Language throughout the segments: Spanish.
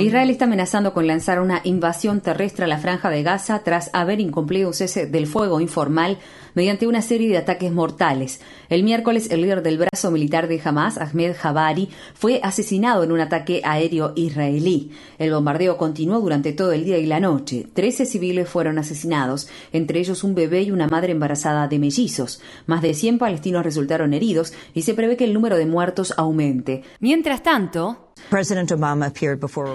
Israel está amenazando con lanzar una invasión terrestre a la franja de Gaza tras haber incumplido un cese del fuego informal mediante una serie de ataques mortales. El miércoles, el líder del brazo militar de Hamas, Ahmed Jabari, fue asesinado en un ataque aéreo israelí. El bombardeo continuó durante todo el día y la noche. Trece civiles fueron asesinados, entre ellos un bebé y una madre embarazada de mellizos. Más de 100 palestinos resultaron heridos y se prevé que el número de muertos aumente. Mientras tanto,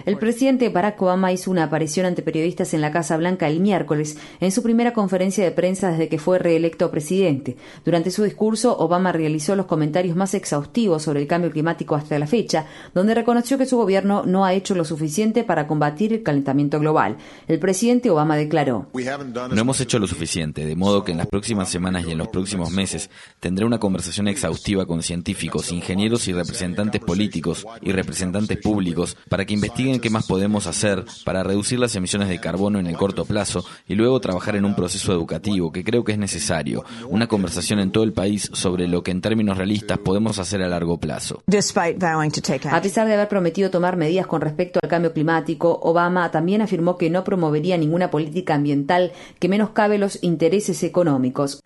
el presidente Barack Obama hizo una aparición ante periodistas en la Casa Blanca el miércoles en su primera conferencia de prensa desde que fue reelecto presidente. Durante su discurso, Obama realizó los comentarios más exhaustivos sobre el cambio climático hasta la fecha, donde reconoció que su gobierno no ha hecho lo suficiente para combatir el calentamiento global. El presidente Obama declaró: No hemos hecho lo suficiente, de modo que en las próximas semanas y en los próximos meses tendré una conversación exhaustiva con científicos, ingenieros y representantes políticos y representantes públicos para que investiguen qué más podemos hacer para reducir las emisiones de carbono en el corto plazo y luego trabajar en un proceso educativo que creo que es necesario, una conversación en todo el país sobre lo que en términos realistas podemos hacer a largo plazo. A pesar de haber prometido tomar medidas con respecto al cambio climático, Obama también afirmó que no promovería ninguna política ambiental que menoscabe los intereses económicos.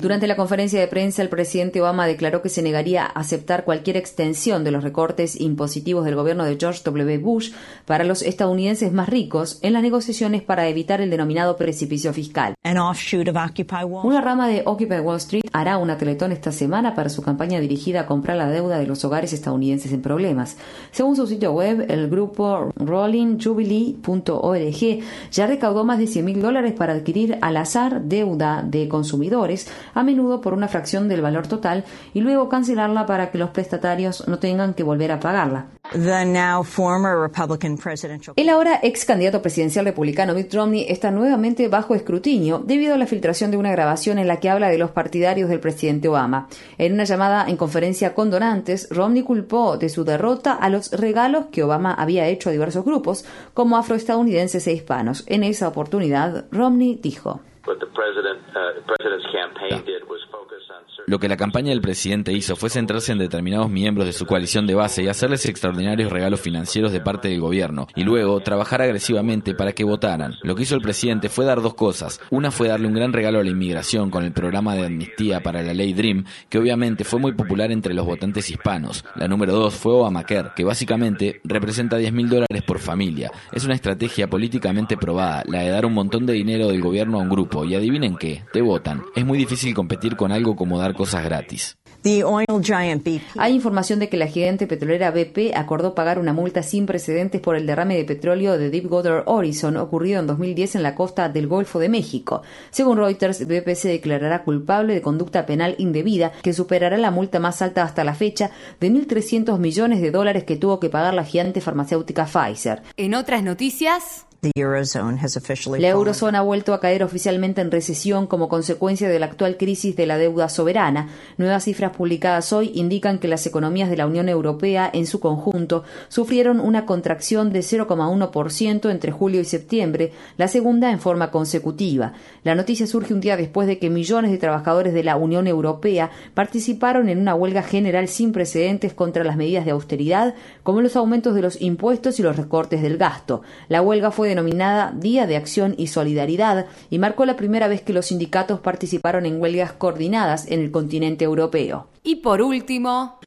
Durante la conferencia de prensa, el presidente Obama declaró que se negaría a aceptar cualquier extensión de los recortes impositivos del gobierno de George W. Bush para los estadounidenses más ricos en las negociaciones para evitar el denominado precipicio fiscal. Una rama de Occupy Wall Street hará una teletón esta semana para su campaña dirigida a comprar la deuda de los hogares estadounidenses en problemas. Según su sitio web, el grupo rollingjubilee.org ya recaudó más de 100 mil dólares para adquirir al azar deuda de consumidores a menudo por una fracción del valor total, y luego cancelarla para que los prestatarios no tengan que volver a pagarla. El ahora ex candidato presidencial republicano Mitt Romney está nuevamente bajo escrutinio debido a la filtración de una grabación en la que habla de los partidarios del presidente Obama. En una llamada en conferencia con donantes, Romney culpó de su derrota a los regalos que Obama había hecho a diversos grupos, como afroestadounidenses e hispanos. En esa oportunidad, Romney dijo. what the president uh, the president's campaign yeah. did was Lo que la campaña del presidente hizo fue centrarse en determinados miembros de su coalición de base y hacerles extraordinarios regalos financieros de parte del gobierno, y luego trabajar agresivamente para que votaran. Lo que hizo el presidente fue dar dos cosas. Una fue darle un gran regalo a la inmigración con el programa de amnistía para la ley Dream, que obviamente fue muy popular entre los votantes hispanos. La número dos fue Obamacare, que básicamente representa 10 mil dólares por familia. Es una estrategia políticamente probada, la de dar un montón de dinero del gobierno a un grupo, y adivinen qué, te votan. Es muy difícil competir con algo como dar cosas gratis. Hay información de que la gigante petrolera BP acordó pagar una multa sin precedentes por el derrame de petróleo de Deepwater Horizon ocurrido en 2010 en la costa del Golfo de México. Según Reuters, BP se declarará culpable de conducta penal indebida que superará la multa más alta hasta la fecha de 1.300 millones de dólares que tuvo que pagar la gigante farmacéutica Pfizer. En otras noticias, la eurozona ha vuelto a caer oficialmente en recesión como consecuencia de la actual crisis de la deuda soberana. Nuevas cifras publicadas hoy indican que las economías de la Unión Europea en su conjunto sufrieron una contracción de 0,1% entre julio y septiembre, la segunda en forma consecutiva. La noticia surge un día después de que millones de trabajadores de la Unión Europea participaron en una huelga general sin precedentes contra las medidas de austeridad, como los aumentos de los impuestos y los recortes del gasto. La huelga fue denominada Día de Acción y Solidaridad y marcó la primera vez que los sindicatos participaron en huelgas coordinadas en el continente europeo. Y por último,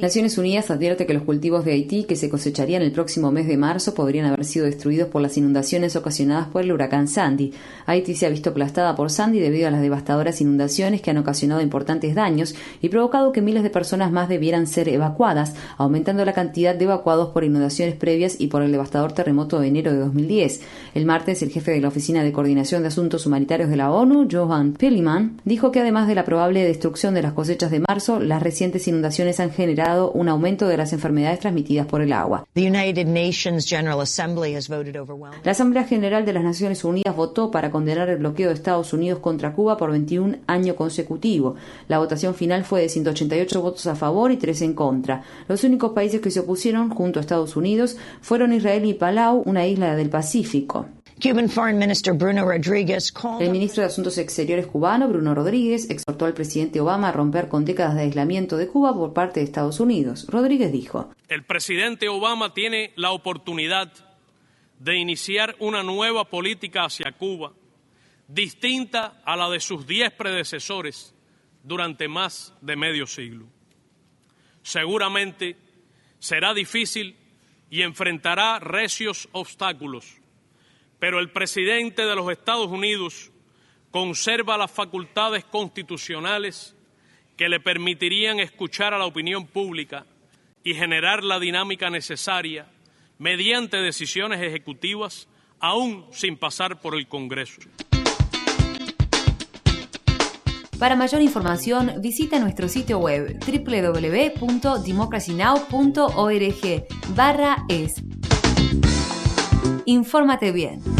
Naciones Unidas advierte que los cultivos de Haití que se cosecharían el próximo mes de marzo podrían haber sido destruidos por las inundaciones ocasionadas por el huracán Sandy. Haití se ha visto aplastada por Sandy debido a las devastadoras inundaciones que han ocasionado importantes daños y provocado que miles de personas más debieran ser evacuadas, aumentando la cantidad de evacuados por inundaciones previas y por el devastador terremoto de enero de 2010. El martes, el jefe de la Oficina de Coordinación de Asuntos Humanitarios de la ONU, Johan Peliman, dijo que además de la probable destrucción de las cosechas de marzo, las recientes inundaciones han generado un aumento de las enfermedades transmitidas por el agua. La Asamblea General de las Naciones Unidas votó para condenar el bloqueo de Estados Unidos contra Cuba por 21 años consecutivos. La votación final fue de 188 votos a favor y 3 en contra. Los únicos países que se opusieron junto a Estados Unidos fueron Israel y Palau, una isla del Pacífico. El ministro de Asuntos Exteriores cubano, Bruno Rodríguez, exhortó al presidente Obama a romper con décadas de aislamiento de Cuba por parte de Estados Unidos. Rodríguez dijo, El presidente Obama tiene la oportunidad de iniciar una nueva política hacia Cuba, distinta a la de sus diez predecesores durante más de medio siglo. Seguramente será difícil y enfrentará recios obstáculos pero el presidente de los Estados Unidos conserva las facultades constitucionales que le permitirían escuchar a la opinión pública y generar la dinámica necesaria mediante decisiones ejecutivas aún sin pasar por el Congreso. Para mayor información, visita nuestro sitio web www.democracynow.org es Infórmate bien.